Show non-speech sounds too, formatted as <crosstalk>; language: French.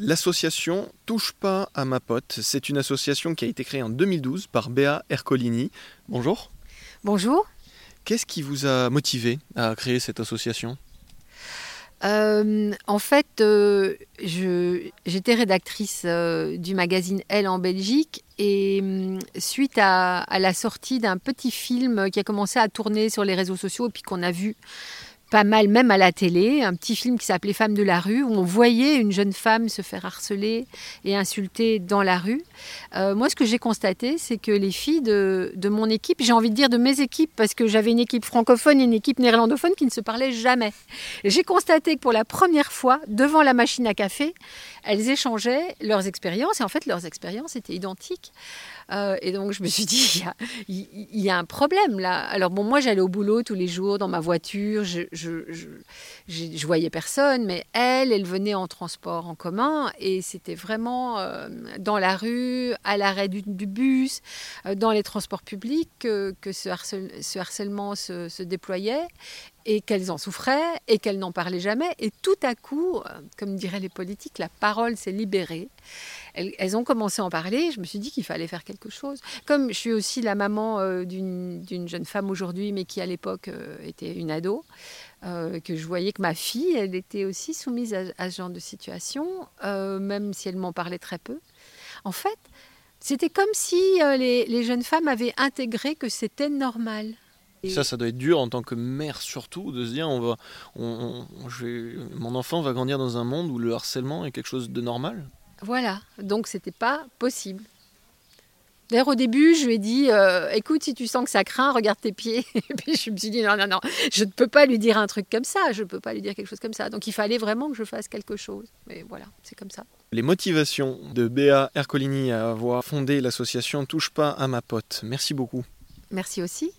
L'association Touche pas à ma pote, c'est une association qui a été créée en 2012 par Béa Ercolini. Bonjour. Bonjour. Qu'est-ce qui vous a motivé à créer cette association? Euh, en fait, euh, j'étais rédactrice euh, du magazine Elle en Belgique et hum, suite à, à la sortie d'un petit film qui a commencé à tourner sur les réseaux sociaux et puis qu'on a vu pas mal même à la télé, un petit film qui s'appelait Femmes de la rue où on voyait une jeune femme se faire harceler et insulter dans la rue. Euh, moi, ce que j'ai constaté, c'est que les filles de, de mon équipe, j'ai envie de dire de mes équipes, parce que j'avais une équipe francophone et une équipe néerlandophone qui ne se parlaient jamais. J'ai constaté que pour la première fois, devant la machine à café, elles échangeaient leurs expériences, et en fait, leurs expériences étaient identiques. Euh, et donc, je me suis dit, il y, a, un problème là. Alors, bon, moi, j'allais au boulot tous les jours dans ma voiture, je, je, voyais personne, mais elle, elle venait en transport en commun, et c'était vraiment euh, dans la rue, à l'arrêt du, bus, euh, dans les transports publics que, que ce, harcèle- ce harcèlement se déployait et qu'elles en souffraient et qu'elles n'en parlaient jamais. Et tout à coup, euh, comme diraient les politiques, la parole s'est libérée. Elles, ont commencé à en parler. Je me suis dit qu'il fallait faire quelque chose. Comme je suis aussi la maman euh, d'une jeune femme aujourd'hui, mais qui à l'époque euh, était une ado, que je voyais que ma fille, elle était aussi soumise à, ce genre de situation, même si elle m'en parlait très peu. En fait, c'était comme si les jeunes femmes avaient intégré que c'était normal. Et- Ça, ça doit être dur en tant que mère surtout de se dire on va, on, on- je vais- mon enfant va grandir dans un monde où le harcèlement est quelque chose de normal. Voilà, donc c'était pas possible. D'ailleurs, au début, je lui ai dit euh, écoute, si tu sens que ça craint, regarde tes pieds. <laughs> Et puis je me suis dit non, non, non, je ne peux pas lui dire un truc comme ça, je ne peux pas lui dire quelque chose comme ça. Donc il fallait vraiment que je fasse quelque chose. Mais voilà, c'est comme ça. Les motivations de Béa Ercolini à avoir fondé l'association Touche pas à ma pote. Merci beaucoup. Merci aussi.